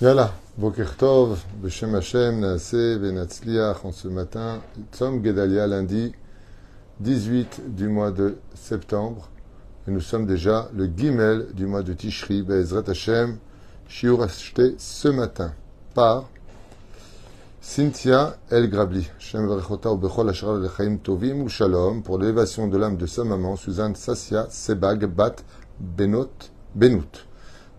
Yalla, Boker Tov, Beshem Hashem, Naase, Venatzliach, en ce matin, Tzom Gedalia, lundi 18 du mois de septembre. Et nous sommes déjà le Gimel du mois de Tishri, Be'ezrat Hashem, Shiur acheté ce matin par Cynthia El Grabli, Shem Verechota Bechol Ashra Lechaim Tovim ou Shalom, pour l'élévation de l'âme de sa maman, Suzanne Sassia Sebag Bat Benot, Benout.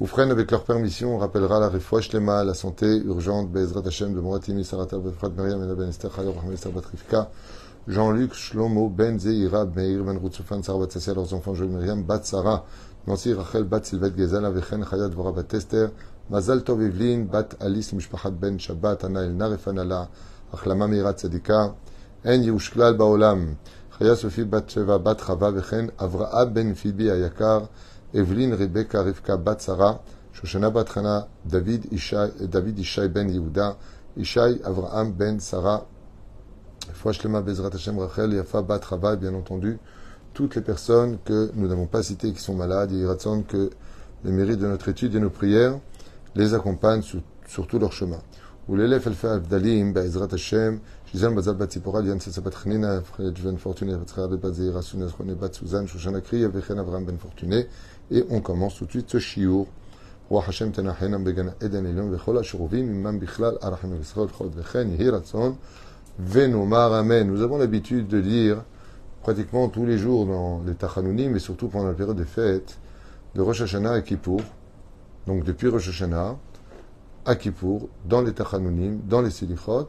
Oufren, avec leur permission, on rappellera la refouach lema, la santé urgente, Bezrat Hashem, de Moratimi, Sarata, Befrat Miriam, Ben Esther, Chayor, Rahmel, Sarbat Jean-Luc, Shlomo, Ben Zeira, Meir, Ben Routsoufan, Sarbat Sassia, leurs enfants, Joël Miriam, Bat Sarah, Nancy, Rachel, Bat Sylvette, Gezal, Avechen, Chayat, Vora, Bat Esther, Mazal Tov, Evelyn, Bat Alice, Mishpachat, Ben Shabbat, Anael, Narefanala, Achlama, Meira, Tzadika, En Yehushklal, Baolam, Chaya, Sophie, Bat Sheva, Bat Chava, Vechen, Avraa, Ben Fibi, Ayakar, Evelyne, Rebecca, Rivka, Bat Sarah, Shoshana Bat Hana, David Ishai, David Ishai ben Yehuda, Ishai Avraham ben Sarah, Fouachlema Bezrat Hashem Rachel, Yafa Bat Chava, bien entendu, toutes les personnes que nous n'avons pas citées qui sont malades, et il que les mérites de notre étude et nos prières les accompagnent sur, sur tout leur chemin. ולאלף אלפי הבדלים בעזרת השם, שיזן בזל בת ציפורה, ליאן צצה בת חנינה, בן פורטונה, בת חיה בת זעירה, סונה זכונה בת סוזן, שושנה קריה, וכן אברהם בן פורטונה. et on commence tout de suite ce shiur. Nous avons l'habitude de lire pratiquement tous les jours dans les Tachanounim mais surtout pendant la période des fêtes de Rosh Hashanah et Kippour. Donc depuis Rosh Hashanah à Kippour, dans les Tachanounim, dans les Silichot,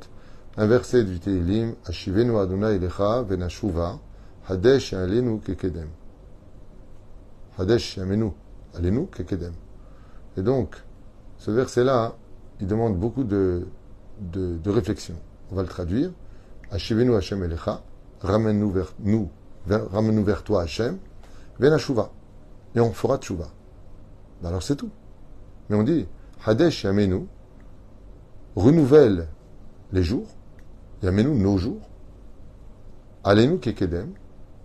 un verset du Tehillim Ashivenu Adonai Elecha Venashuva Hadesh Alenu Kekedem. Hadesh Yamenu Alenu Kekedem. Et donc, ce verset-là, il demande beaucoup de, réflexion. On va le traduire. Ashivenu Hashem Elecha, ramène-nous vers nous, ramène-nous vers toi Hashem, Venashuva. Et on fera Tshuva. Ben alors c'est tout. Mais on dit, Hadesh Yamenu renouvelle les jours, Yamenu nos jours, Alenu Kekedem,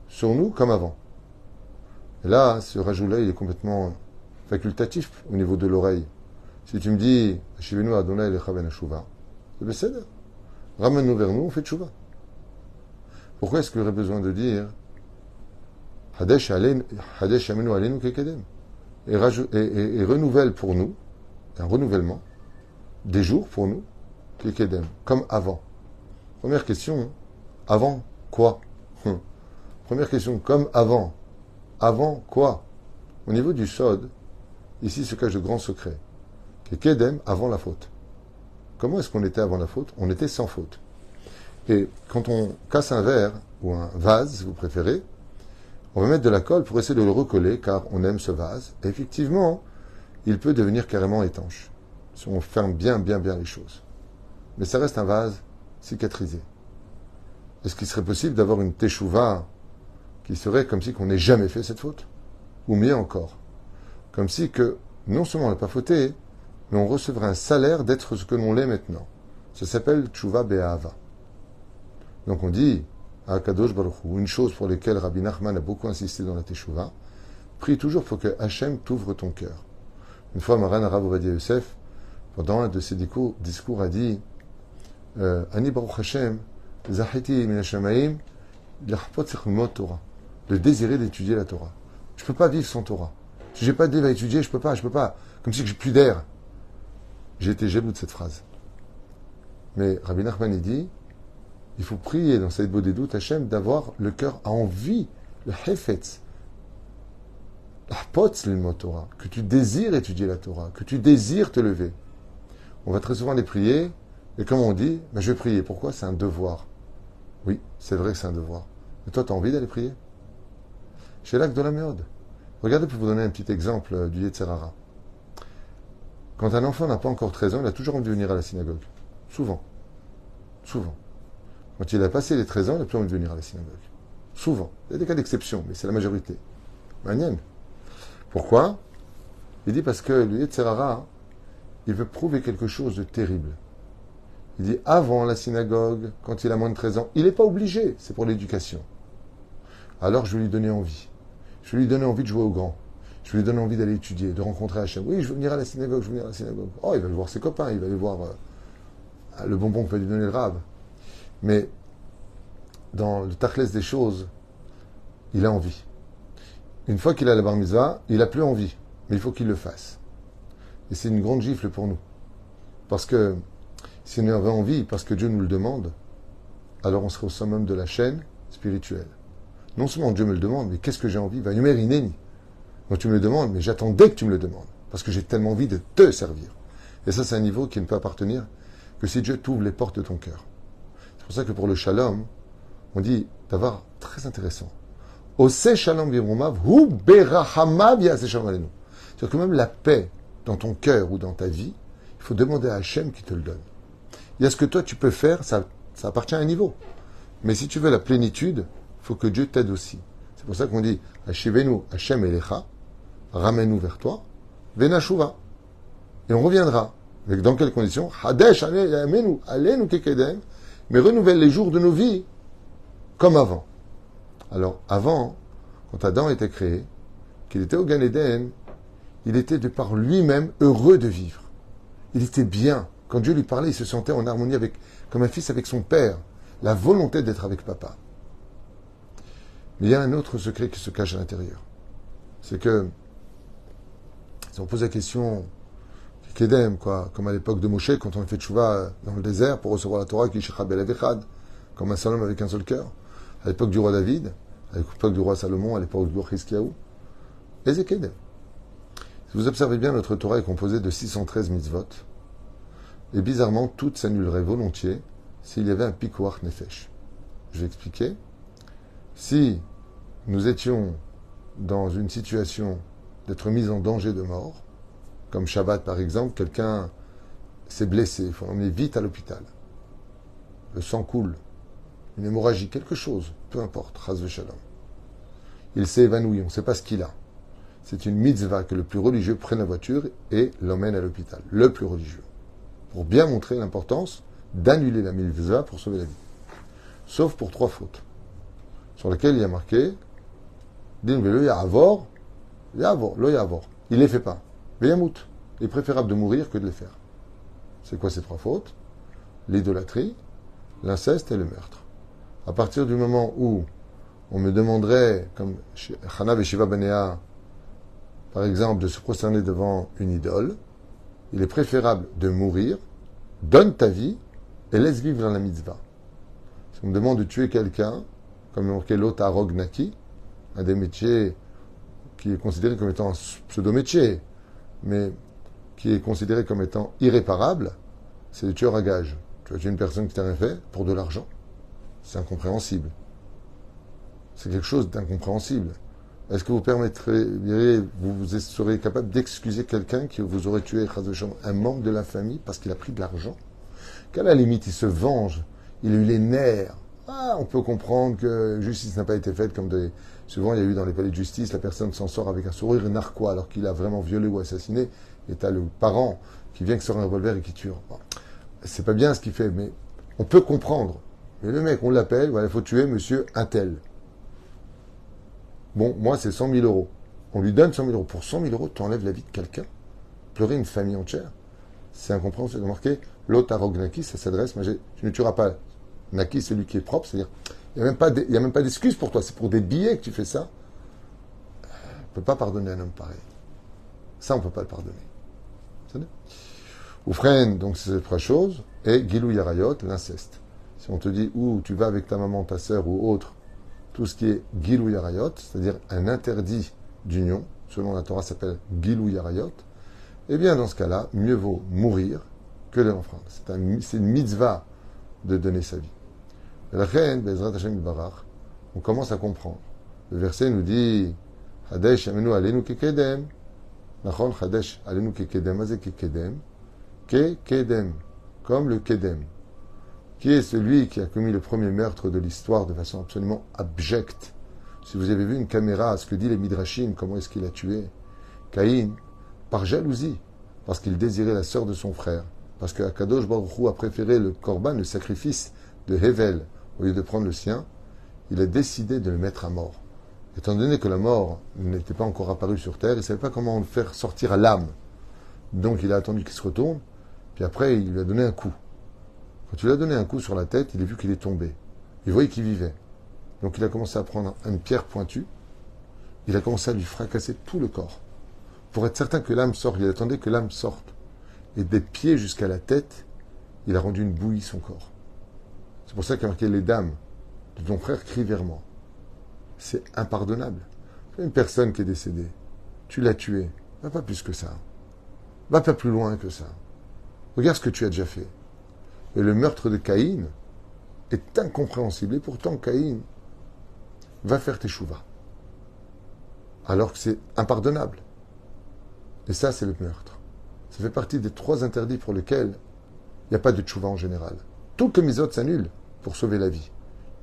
sur nous comme avant. Là, ce rajout-là, il est complètement facultatif au niveau de l'oreille. Si tu me dis, Shivenu Adonai Elecha Ben c'est Ramène-nous vers nous, on fait Shuva. Pourquoi est-ce qu'il aurait besoin de dire Hadesh Yamenu Alenu Kekedem? Et, et, et renouvelle pour nous un renouvellement des jours pour nous, Kekedem, comme avant. Première question, avant quoi? Première question, comme avant. Avant quoi? Au niveau du Sod, ici se cache de grands secrets. Kekedem, avant la faute. Comment est-ce qu'on était avant la faute? On était sans faute. Et quand on casse un verre, ou un vase, si vous préférez, on va mettre de la colle pour essayer de le recoller, car on aime ce vase. Effectivement, il peut devenir carrément étanche, si on ferme bien, bien, bien les choses. Mais ça reste un vase cicatrisé. Est-ce qu'il serait possible d'avoir une teshuva qui serait comme si qu'on n'ait jamais fait cette faute Ou mieux encore, comme si que non seulement on n'a pas fauté, mais on recevrait un salaire d'être ce que l'on l'est maintenant. Ça s'appelle teshuva be'ava. Donc on dit à Kadosh Baruch une chose pour laquelle Rabbi Nachman a beaucoup insisté dans la teshuva, prie toujours pour que Hachem t'ouvre ton cœur. Une fois, Maran Arav Ovadia Youssef, pendant un de ses discours, a dit euh, Ani Baruch Hashem, Zahiti Minashamaim, Torah. Le désirer d'étudier la Torah. Je ne peux pas vivre sans Torah. Si j'ai pas de à étudier, je peux pas, je peux pas. Comme si j'ai plus d'air. J'ai été jaloux de cette phrase. Mais Rabbi Nachman dit il faut prier dans cette beau des doutes Hachem d'avoir le cœur à envie, le hefetz, Torah, que tu désires étudier la Torah, que tu désires te lever. On va très souvent les prier, et comme on dit, ben je vais prier. Pourquoi? C'est un devoir. Oui, c'est vrai que c'est un devoir. Mais toi, tu as envie d'aller prier? Chez l'acte de la méode. Regardez pour vous donner un petit exemple du Yetzerara. Quand un enfant n'a pas encore 13 ans, il a toujours envie de venir à la synagogue. Souvent. Souvent. Quand il a passé les 13 ans, il n'a plus envie de venir à la synagogue. Souvent. Il y a des cas d'exception, mais c'est la majorité. Manienne. Pourquoi? Il dit parce que le Yetzerara, il veut prouver quelque chose de terrible. Il dit avant la synagogue, quand il a moins de 13 ans, il n'est pas obligé, c'est pour l'éducation. Alors je vais lui donner envie. Je vais lui donner envie de jouer au grand. Je vais lui donner envie d'aller étudier, de rencontrer Hachem. Oui, je veux venir à la synagogue, je veux venir à la synagogue. Oh, il va aller voir ses copains, il va aller voir euh, le bonbon que va lui donner le rab. Mais dans le tachlès des choses, il a envie. Une fois qu'il a la bar mitzvah, il n'a plus envie, mais il faut qu'il le fasse. Et c'est une grande gifle pour nous. Parce que si on avait envie, parce que Dieu nous le demande, alors on serait au summum de la chaîne spirituelle. Non seulement Dieu me le demande, mais qu'est-ce que j'ai envie? Donc tu me le demandes, mais j'attendais que tu me le demandes, parce que j'ai tellement envie de te servir. Et ça, c'est un niveau qui ne peut appartenir que si Dieu t'ouvre les portes de ton cœur. C'est pour ça que pour le shalom, on dit d'avoir très intéressant. shalom hu C'est-à-dire que même la paix dans ton cœur ou dans ta vie, il faut demander à Hachem qui te le donne. Il y a ce que toi tu peux faire, ça, ça appartient à un niveau. Mais si tu veux la plénitude, faut que Dieu t'aide aussi. C'est pour ça qu'on dit Hashivenu Hashem Elecha, ramène-nous vers toi, Venashuva. Et on reviendra. Mais dans quelles conditions? Hadesh Alenu, Alenu Kekedem, mais renouvelle les jours de nos vies comme avant. Alors, avant, quand Adam était créé, qu'il était au Gan Eden, il était de par lui-même heureux de vivre. Il était bien. Quand Dieu lui parlait, il se sentait en harmonie avec, comme un fils avec son père. La volonté d'être avec papa. Mais il y a un autre secret qui se cache à l'intérieur. C'est que, si on pose la question, Kedem, quoi, comme à l'époque de Moshe, quand on fait Tchouva dans le désert pour recevoir la Torah, qui comme un seul homme avec un seul cœur, à l'époque du roi David, à l'époque du roi Salomon, à l'époque du roi Hiskiaou, et Kedem. Si vous observez bien, notre Torah est composée de 613 mitzvot, et bizarrement, toutes s'annuleraient volontiers s'il y avait un pikoach nefesh. Je vais expliquer. Si nous étions dans une situation d'être mis en danger de mort, comme Shabbat par exemple, quelqu'un s'est blessé, il faut l'emmener vite à l'hôpital. Le sang coule, une hémorragie, quelque chose, peu importe, shalom. Il s'est évanoui, on ne sait pas ce qu'il a. C'est une mitzvah que le plus religieux prenne la voiture et l'emmène à l'hôpital. Le plus religieux. Pour bien montrer l'importance d'annuler la mitzvah pour sauver la vie. Sauf pour trois fautes sur lequel il y a marqué Din velo ya'avor, ya'avor, lo ya'avor. Il ne les fait pas. Il est préférable de mourir que de les faire. C'est quoi ces trois fautes? L'idolâtrie, l'inceste et le meurtre. À partir du moment où on me demanderait, comme Hanav et Shiva Benea, par exemple, de se prosterner devant une idole, il est préférable de mourir, donne ta vie et laisse vivre dans la mitzvah. Si on me demande de tuer quelqu'un, comme marqué Naki, un des métiers qui est considéré comme étant un pseudo-métier, mais qui est considéré comme étant irréparable, c'est le tueur à gage. Tu as tué une personne qui t'a rien fait pour de l'argent. C'est incompréhensible. C'est quelque chose d'incompréhensible. Est-ce que vous permettrez, vous, vous serez capable d'excuser quelqu'un qui vous aurait tué, un membre de la famille parce qu'il a pris de l'argent? Qu'à la limite, il se venge, il a eu les nerfs, ah, on peut comprendre que justice n'a pas été faite comme. Souvent, il y a eu dans les palais de justice, la personne s'en sort avec un sourire narquois alors qu'il a vraiment violé ou assassiné, et tu as le parent qui vient sur un revolver et qui tue. c'est pas bien ce qu'il fait, mais on peut comprendre. Mais le mec, on l'appelle, il faut tuer monsieur Intel. Bon, moi, c'est 100 000 euros. On lui donne 100 000 euros. Pour 100 000 euros, tu enlèves la vie de quelqu'un. Pleurer une famille entière. C'est incompréhensible. C'est marqué, l'otarognaki, ça s'adresse, mais tu ne tueras pas Naki, celui qui est propre, c'est-à-dire, il n'y a même pas d'excuse pour toi, c'est pour des billets que tu fais ça. On ne peut pas pardonner un homme pareil. Ça, on ne peut pas le pardonner. Ou freine, donc c'est trois choses, et Gilou Yarayot, l'inceste. Si on te dit où tu vas avec ta maman, ta sœur ou autre, tout ce qui est Gilou Yarayot, c'est-à-dire un interdit d'union, selon la Torah s'appelle Gilou Yarayot, eh bien dans ce cas-là, mieux vaut mourir que de l'enfreindre. C'est une mitzvah de donner sa vie. La reine, Bezrat Hashem Barach, on commence à comprendre. Le verset nous dit Hadesh amenu alenu kekedem. Nachon Hadesh alenu kekedem. Kekedem. Ke kedem. Comme le kedem. qui est celui qui a commis le premier meurtre de l'histoire de façon absolument abjecte. Si vous avez vu une caméra, ce que dit les Midrashim, comment est-ce qu'il a tué Caïn, par jalousie, parce qu'il désirait la sœur de son frère, parce que Akadosh Baruch a préféré le korban, le sacrifice de Hevel, au lieu de prendre le sien, il a décidé de le mettre à mort. Étant donné que la mort n'était pas encore apparue sur terre, il ne savait pas comment le faire sortir à l'âme. Donc il a attendu qu'il se retourne, puis après il lui a donné un coup. Quand il lui a donné un coup sur la tête, il a vu qu'il est tombé. Il voyait qu'il vivait. Donc il a commencé à prendre une pierre pointue, il a commencé à lui fracasser tout le corps. Pour être certain que l'âme sorte, il attendait que l'âme sorte. Et des pieds jusqu'à la tête, il a rendu une bouillie son corps. C'est pour ça qu'il a marqué les dames de ton frère crie vers. C'est impardonnable. Une personne qui est décédée, tu l'as tuée, va pas plus que ça. Va pas plus loin que ça. Regarde ce que tu as déjà fait. Et le meurtre de Caïn est incompréhensible. Et pourtant, Caïn va faire tes chouvas. Alors que c'est impardonnable. Et ça, c'est le meurtre. Ça fait partie des trois interdits pour lesquels il n'y a pas de tchouva en général. Toutes les misotes s'annulent pour sauver la vie.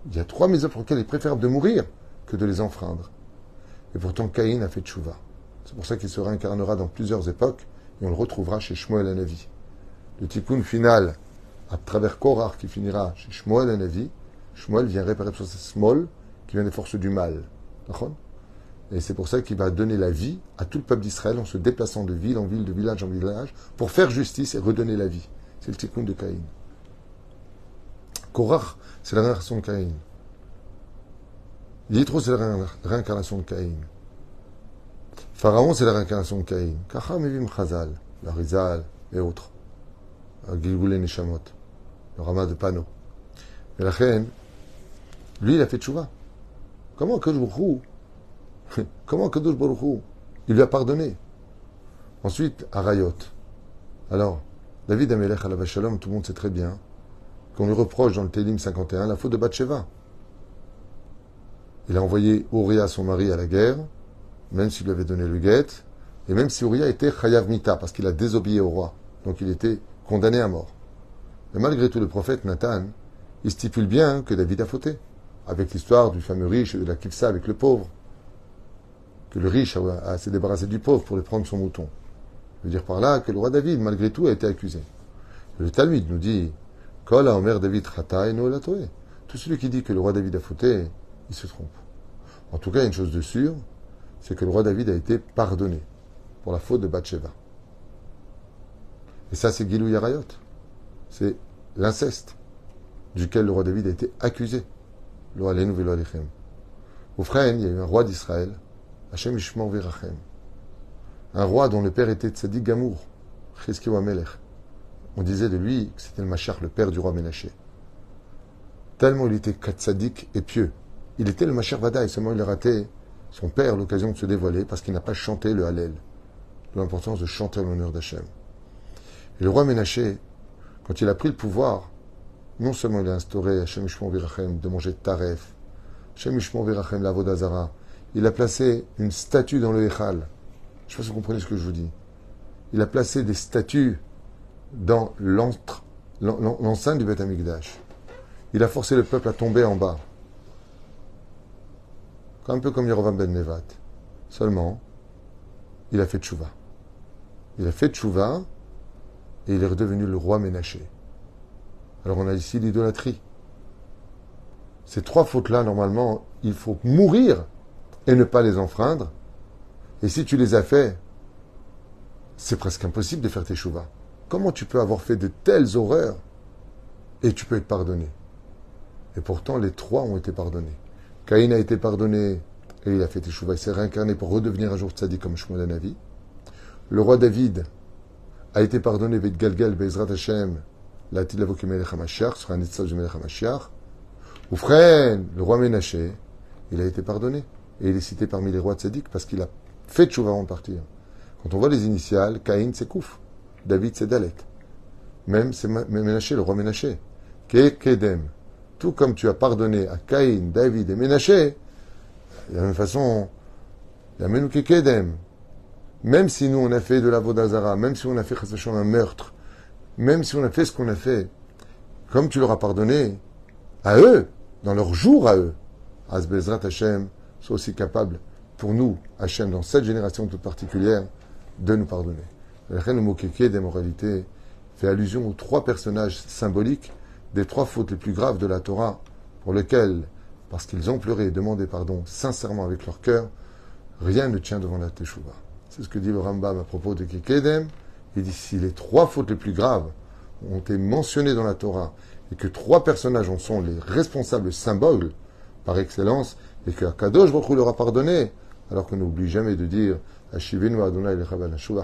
Il y a trois misotes pour lesquelles il est préférable de mourir que de les enfreindre. Et pourtant, Caïn a fait tchouva. C'est pour ça qu'il se réincarnera dans plusieurs époques et on le retrouvera chez Shmuel Anavi. Le tikkun final, à travers Korach, qui finira chez Shmuel Anavi, Shmuel vient réparer ce small qui vient des forces du mal. Et c'est pour ça qu'il va donner la vie à tout le peuple d'Israël en se déplaçant de ville en ville, de village en village, pour faire justice et redonner la vie. C'est le tikkun de Caïn. Korach, c'est la réincarnation de Caïn. Yitro, c'est la réincarnation de Caïn. Pharaon, c'est la réincarnation de Caïn. Kacham Evim Chazal, la Rizal et autres. Gilgul Neshamot, le Rama de Pano. Mais la reine, lui, il a fait tchouva. Comment que Comment Kadosh Baruch Il lui a pardonné. Ensuite, Arayot. Alors, David Amelech la Shalom, tout le monde sait très bien qu'on lui reproche dans le Télim 51 la faute de Bathsheba. Il a envoyé Uriah, son mari, à la guerre, même s'il lui avait donné le guet, et même si Uriah était Chayav Mita, parce qu'il a désobéi au roi. Donc il était condamné à mort. Mais malgré tout, le prophète Nathan, il stipule bien que David a fauté, avec l'histoire du fameux riche et de la kifsa avec le pauvre que le riche a, s'est débarrassé du pauvre pour lui prendre son mouton. Je veux dire par là que le roi David, malgré tout, a été accusé. Le Talmud nous dit Kol Omer David Tout celui qui dit que le roi David a fauté, il se trompe. En tout cas, une chose de sûre, c'est que le roi David a été pardonné pour la faute de Bathsheba. Et ça, c'est Gilou Yarayot. C'est l'inceste duquel le roi David a été accusé. Au frère, il y a eu un roi d'Israël Hachem Virachem. Un roi dont le père était Tzadik Gamour, Melech. On disait de lui que c'était le Machar, le père du roi Ménaché. Tellement il était Tzadik et pieux. Il était le Machar Vada et seulement il a raté son père l'occasion de se dévoiler parce qu'il n'a pas chanté le Hallel. L'importance de chanter en l'honneur d'Hachem. Et le roi Ménaché, quand il a pris le pouvoir, non seulement il a instauré Hachem Virachem de manger taref, Hachem Virachem la Vodazara, il a placé une statue dans le Echal. Je ne sais pas si vous comprenez ce que je vous dis. Il a placé des statues dans l'enceinte du Beth Amikdash. Il a forcé le peuple à tomber en bas. Un peu comme Yerovam ben Nevat. Seulement, il a fait tchouva. Il a fait tchouva et il est redevenu le roi Ménaché. Alors on a ici l'idolâtrie. Ces trois fautes-là, normalement, il faut mourir et ne pas les enfreindre. Et si tu les as fait, c'est presque impossible de faire tes chouvas. Comment tu peux avoir fait de telles horreurs et tu peux être pardonné? Et pourtant, les trois ont été pardonnés. Caïn a été pardonné et il a fait tes chouvas. Il s'est réincarné pour redevenir un jour tzaddik comme Shmuel Navi. Le roi David a été pardonné avec Galgal Bezrat Hashem, la HaMashiach, sur un Melech HaMashiach. Ou le roi Ménaché, il a été pardonné. Et il est cité parmi les rois de Sédic parce qu'il a fait de avant de partir. Quand on voit les initiales, Caïn c'est Kouf, David c'est Dalet. Même c'est Ménaché, le roi Ménaché. Kedem. Tout comme tu as pardonné à Caïn, David et Ménaché, de la même façon, il y a Kedem. Même si nous on a fait de la Vodazara, même si on a fait un meurtre, même si on a fait ce qu'on a fait, comme tu leur as pardonné à eux, dans leur jour à eux, Asbezrat Hashem soit aussi capable pour nous, Hachem, dans cette génération toute particulière, de nous pardonner. Le mot des moralités fait allusion aux trois personnages symboliques des trois fautes les plus graves de la Torah, pour lesquelles, parce qu'ils ont pleuré et demandé pardon sincèrement avec leur cœur, rien ne tient devant la Teshuvah. C'est ce que dit le Rambam à propos de Kekedem. Il dit si les trois fautes les plus graves ont été mentionnées dans la Torah et que trois personnages en sont les responsables symboles par excellence, et que Kadosh Baruch leur a pardonné, alors qu'on n'oublie jamais de dire Ashivenu Adonai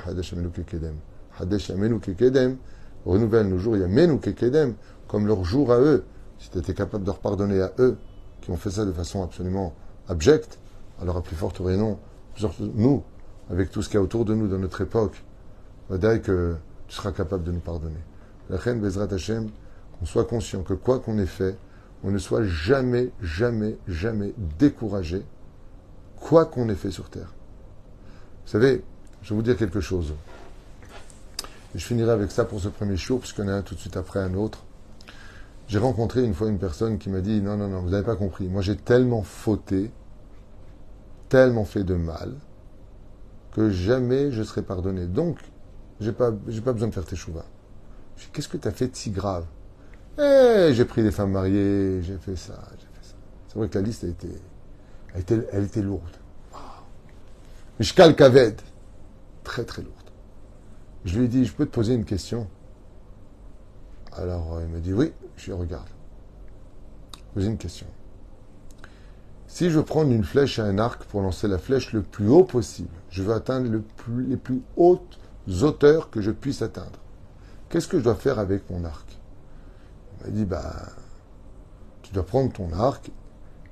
Hadesh Amenu Kekedem. Hadesh Amenu Kekedem, renouvelle nos jours, Yamenu Kekedem, comme leur jour à eux. Si tu étais capable de leur pardonner à eux, qui ont fait ça de façon absolument abjecte, alors à plus forte raison, nous, avec tout ce qu'il y a autour de nous dans notre époque, on va dire que tu seras capable de nous pardonner. La Bezrat Hashem, qu'on soit conscient que quoi qu'on ait fait, on ne soit jamais, jamais, jamais découragé, quoi qu'on ait fait sur terre. Vous savez, je vais vous dire quelque chose. je finirai avec ça pour ce premier show, puisqu'il y en a un tout de suite après un autre. J'ai rencontré une fois une personne qui m'a dit Non, non, non, vous n'avez pas compris. Moi, j'ai tellement fauté, tellement fait de mal, que jamais je serai pardonné. Donc, j'ai pas, pas besoin de faire tes chouvas. Qu'est-ce que tu as fait de si grave? Eh, j'ai pris des femmes mariées, j'ai fait ça, j'ai fait ça. C'est vrai que la liste a été, elle était, elle était lourde. Mishkal Kaved, très très lourde. Je lui ai dit Je peux te poser une question? Alors il me dit oui, je regarde. Posez une question. Si je prends une flèche et un arc pour lancer la flèche le plus haut possible, je veux atteindre les plus hautes hauteurs que je puisse atteindre. Qu'est-ce que je dois faire avec mon arc? M'a dit bah, tu dois prendre ton arc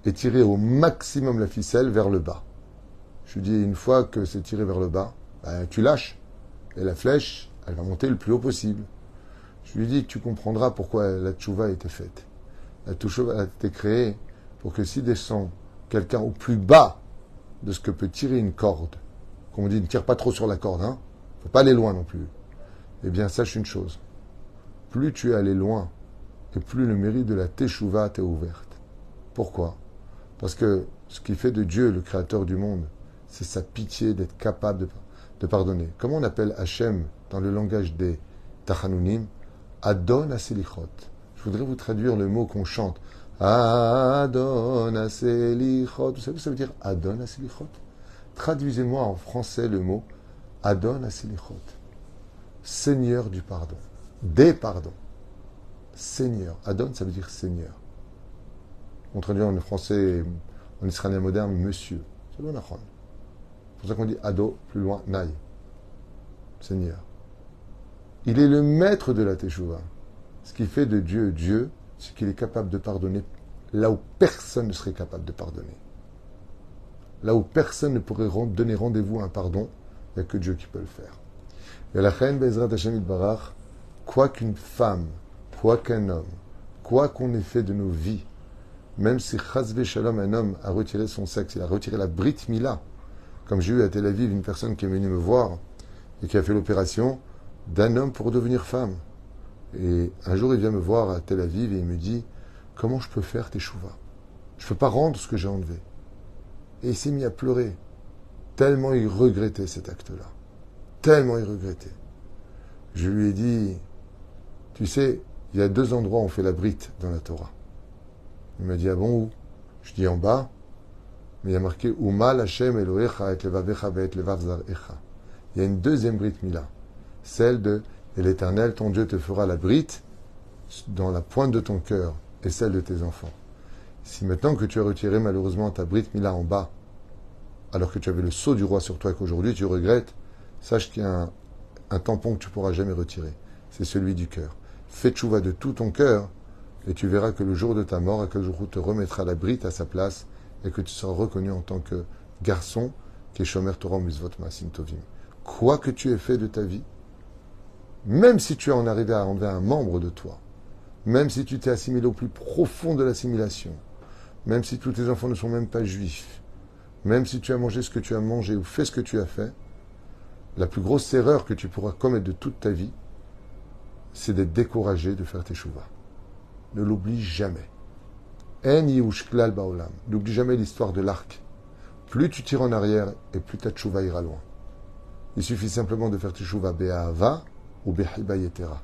et tirer au maximum la ficelle vers le bas. Je lui dis une fois que c'est tiré vers le bas, bah, tu lâches et la flèche, elle va monter le plus haut possible. Je lui dis que tu comprendras pourquoi la tchouva a été faite. La tchouva a été créée pour que si descend quelqu'un au plus bas de ce que peut tirer une corde, comme on dit, ne tire pas trop sur la corde, hein, faut pas aller loin non plus. Eh bien, sache une chose. Plus tu es allé loin, plus le mérite de la teshuva t'est ouverte. Pourquoi? Parce que ce qui fait de Dieu le créateur du monde, c'est sa pitié d'être capable de, de, pardonner. Comment on appelle Hachem dans le langage des Tachanunim? Adon Aselichot. Je voudrais vous traduire le mot qu'on chante. Adon Aselichot. Vous savez ce que ça veut dire Adon Aselichot? Traduisez-moi en français le mot Adon Aselichot. Seigneur du pardon. Des pardons. Seigneur. Adon, ça veut dire Seigneur. On traduit en français, en israélien moderne, Monsieur. C'est pour ça qu'on dit Ado, plus loin, Naï. Seigneur. Il est le maître de la Teshuvah. Ce qui fait de Dieu Dieu, c'est qu'il est capable de pardonner là où personne ne serait capable de pardonner. Là où personne ne pourrait donner rendez-vous à un pardon, il n'y a que Dieu qui peut le faire. Et la reine Bezrat Hashem Barach, quoi qu'une femme, quoi qu'un homme, quoi qu'on ait fait de nos vies, même si Chazve Shalom, un homme, a retiré son sexe, il a retiré la Brit Mila, comme j'ai eu à Tel Aviv une personne qui est venue me voir et qui a fait l'opération, d'un homme pour devenir femme. Et un jour, il vient me voir à Tel Aviv et il me dit Comment je peux faire tes chouvas? Je ne peux pas rendre ce que j'ai enlevé. Et il s'est mis à pleurer, tellement il regrettait cet acte-là. Tellement il regrettait. Je lui ai dit Tu sais, il y a deux endroits où on fait la brite dans la Torah. Il m'a dit Ah bon où? Je dis en bas, mais il y a marqué Umal Hashem Elohecha et Levavecha et Levav Il y a une deuxième brite Mila celle de Et l'Éternel, ton Dieu, te fera la brite dans la pointe de ton cœur et celle de tes enfants. Si maintenant que tu as retiré malheureusement ta brite Mila en bas, alors que tu avais le sceau du roi sur toi et qu'aujourd'hui tu regrettes, sache qu'il y a un, tampon que tu pourras jamais retirer. C'est celui du cœur. Fais tchouva de tout ton cœur et tu verras que le jour de ta mort, jour te remettra la brite à sa place et que tu seras reconnu en tant que garçon qui est Shomer Torah Tovim. Quoi que tu aies fait de ta vie, même si tu en arrivé à enlever un membre de toi, même si tu t'es assimilé au plus profond de l'assimilation, même si tous tes enfants ne sont même pas juifs, même si tu as mangé ce que tu as mangé ou fait ce que tu as fait, la plus grosse erreur que tu pourras commettre de toute ta vie, c'est d'être découragé de faire tes chouvas. ne l'oublie jamais. N'oublie jamais l'histoire de l'arc. Plus tu tires en arrière et plus ta tchouva ira loin. Il suffit simplement de faire tchouva be'ahava ou be'hiba yetera.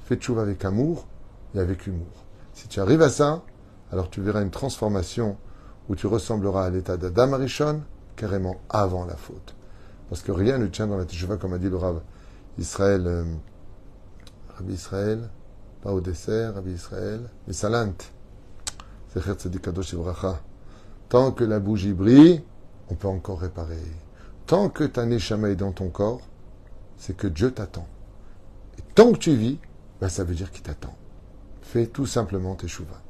Fais tchouva avec amour et avec humour. Si tu arrives à ça, alors tu verras une transformation où tu ressembleras à l'état d'Adam Arishon, carrément avant la faute. Parce que rien ne tient dans la tchouva, comme a dit le Rav Israël, euh, Rabbi Israël, pas au dessert, Rabbi Israël, mais Salant. Tant que la bougie brille, on peut encore réparer. Tant que ta neshama est dans ton corps, c'est que Dieu t'attend. Et tant que tu vis, ben ça veut dire qu'il t'attend. Fais tout simplement teshuva.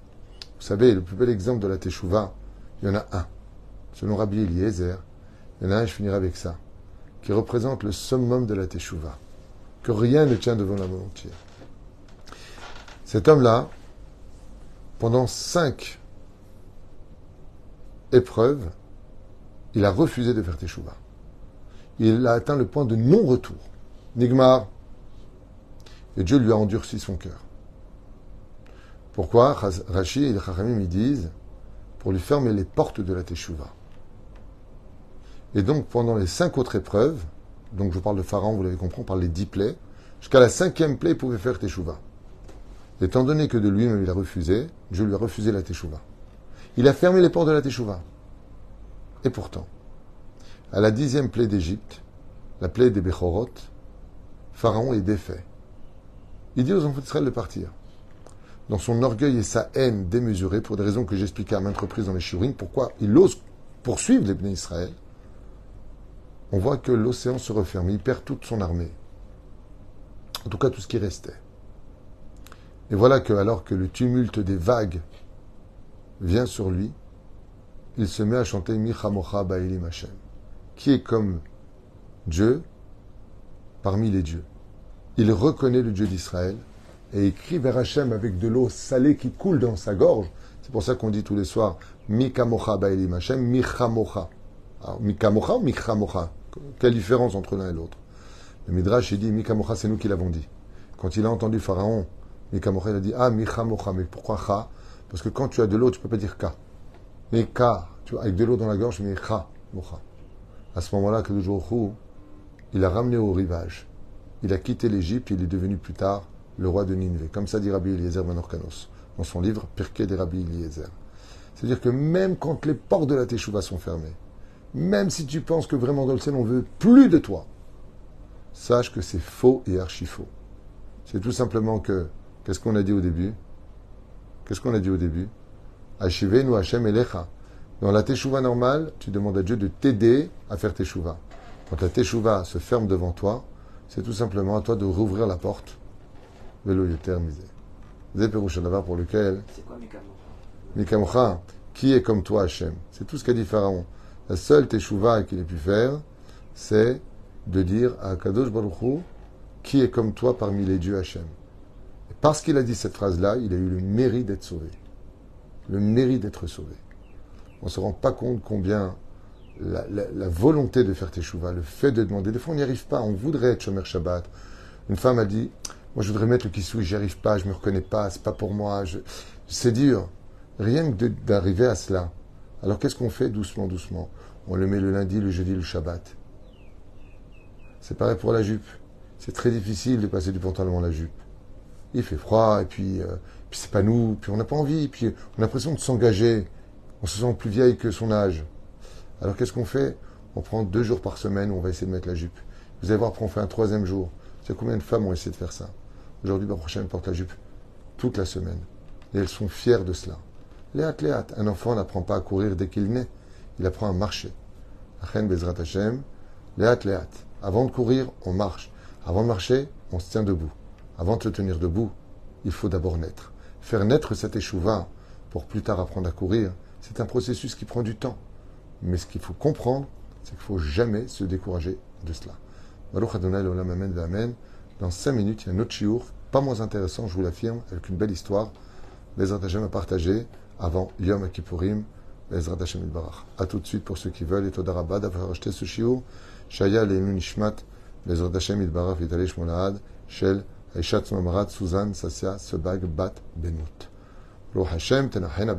Vous savez, le plus bel exemple de la teshuva, il y en a un. Selon Rabbi Eliezer, il y en a un, je finirai avec ça, qui représente le summum de la teshuva. Que rien ne tient devant la volonté. Cet homme-là, pendant cinq épreuves, il a refusé de faire teshuva. Il a atteint le point de non-retour. Nigmar. Et Dieu lui a endurci son cœur. Pourquoi? Rashi et les Chachamim ils disent pour lui fermer les portes de la teshuva. Et donc pendant les cinq autres épreuves, donc je parle de Pharaon, vous l'avez compris, on parle dix plaies, jusqu'à la cinquième plaie, il pouvait faire teshuva. Étant donné que de lui-même il a refusé, Dieu lui a refusé la teshuva. Il a fermé les portes de la teshuva. Et pourtant, à la dixième plaie d'Égypte, la plaie des Bechorot, Pharaon est défait. Il dit aux enfants d'Israël de partir. Dans son orgueil et sa haine démesurée, pour des raisons que j'expliquais à maintes reprises dans les Shurim, pourquoi il ose poursuivre les Bnei Israël, on voit que l'océan se referme, il perd toute son armée. En tout cas, tout ce qui restait. Et voilà que, alors que le tumulte des vagues vient sur lui, il se met à chanter Michamocha Ba'ilim Hashem, qui est comme Dieu parmi les dieux. Il reconnaît le Dieu d'Israël et écrit vers Hachem avec de l'eau salée qui coule dans sa gorge. C'est pour ça qu'on dit tous les soirs Mikamocha Ba'ilim Hashem, Michamocha. Alors, Mikamocha ou Michamocha Quelle différence entre l'un et l'autre Le Midrash, il dit Mikamocha, c'est nous qui l'avons dit. Quand il a entendu Pharaon Mikamocha, il a dit Ah, Michamocha. Mais pourquoi Cha Parce que quand tu as de l'eau, tu ne peux pas dire Ka. Mais Ka, tu avec de l'eau dans la gorge, mais Cha, Mocha. À ce moment-là, que le jour il a ramené au rivage. Il a quitté l'Égypte et il est devenu plus tard le roi de Nineveh. Comme ça dit Rabbi Eliezer Manorkanos dans son livre Pirkei des Rabbi Eliezer. C'est-à-dire que même quand les portes de la Teshuvah sont fermées, même si tu penses que vraiment dans le ciel on veut plus de toi, sache que c'est faux et archi faux. C'est tout simplement que Qu'est-ce qu'on a dit au début? Qu'est-ce qu'on a dit au début? Nous Hashem Elecha. Dans la teshuva normale, tu demandes à Dieu de t'aider à faire teshuva. Quand la teshuva se ferme devant toi, c'est tout simplement à toi de rouvrir la porte. Velo yoter misé. pour lequel? C'est quoi Mikamocha Qui est comme toi, Hachem C'est tout ce qu'a dit Pharaon. La seule teshuva qu'il ait pu faire, c'est de dire à Kadosh Baruch qui est comme toi parmi les dieux Hachem. Parce qu'il a dit cette phrase-là, il a eu le mérite d'être sauvé. Le mérite d'être sauvé. On ne se rend pas compte combien la, volonté de faire teshuva, le fait de demander, des fois on n'y arrive pas, on voudrait être Shomer Shabbat. Une femme a dit, moi je voudrais mettre le kissou, j'y arrive pas, je me reconnais pas, c'est pas pour moi, c'est dur. Rien que d'arriver à cela. Alors qu'est-ce qu'on fait doucement, doucement? On le met le lundi, le jeudi, le Shabbat. C'est pareil pour la jupe. C'est très difficile de passer du pantalon à la jupe il fait froid, et puis, euh, puis c'est pas nous, puis on n'a pas envie, puis on a l'impression de s'engager. On se sent plus vieille que son âge. Alors qu'est-ce qu'on fait? On prend deux jours par semaine où on va essayer de mettre la jupe. Vous allez voir, après on fait un troisième jour. C'est combien de femmes ont essayé de faire ça? Aujourd'hui, la prochaine porte la jupe toute la semaine. Et elles sont fières de cela. Léat, léat. Un enfant n'apprend pas à courir dès qu'il naît. Il apprend à marcher. Achen Bezrat Hashem. Avant de courir, on marche. Avant de marcher, on se tient debout. Avant de se tenir debout, il faut d'abord naître. Faire naître cette échouva pour plus tard apprendre à courir, c'est un processus qui prend du temps. Mais ce qu'il faut comprendre, c'est qu'il ne faut jamais se décourager de cela. Baruch Adonai Olam Amen Amen. Dans cinq minutes, il y a un autre chiour, pas moins intéressant, je vous l'affirme, avec une belle histoire. Bezrat Hashem à partager avant Yom Kippourim. Bezrat Hashem Barach. A tout de suite pour ceux qui veulent et Todarabad d'avoir acheté ce chiour. Shaya Leinu Nishmat. Bezrat Hashem Barach Vitalish Molahad. Shel Aishat Mamrat, Suzanne, Sassia, Sebag, Bat, Benout. Ro Hashem, Tenachena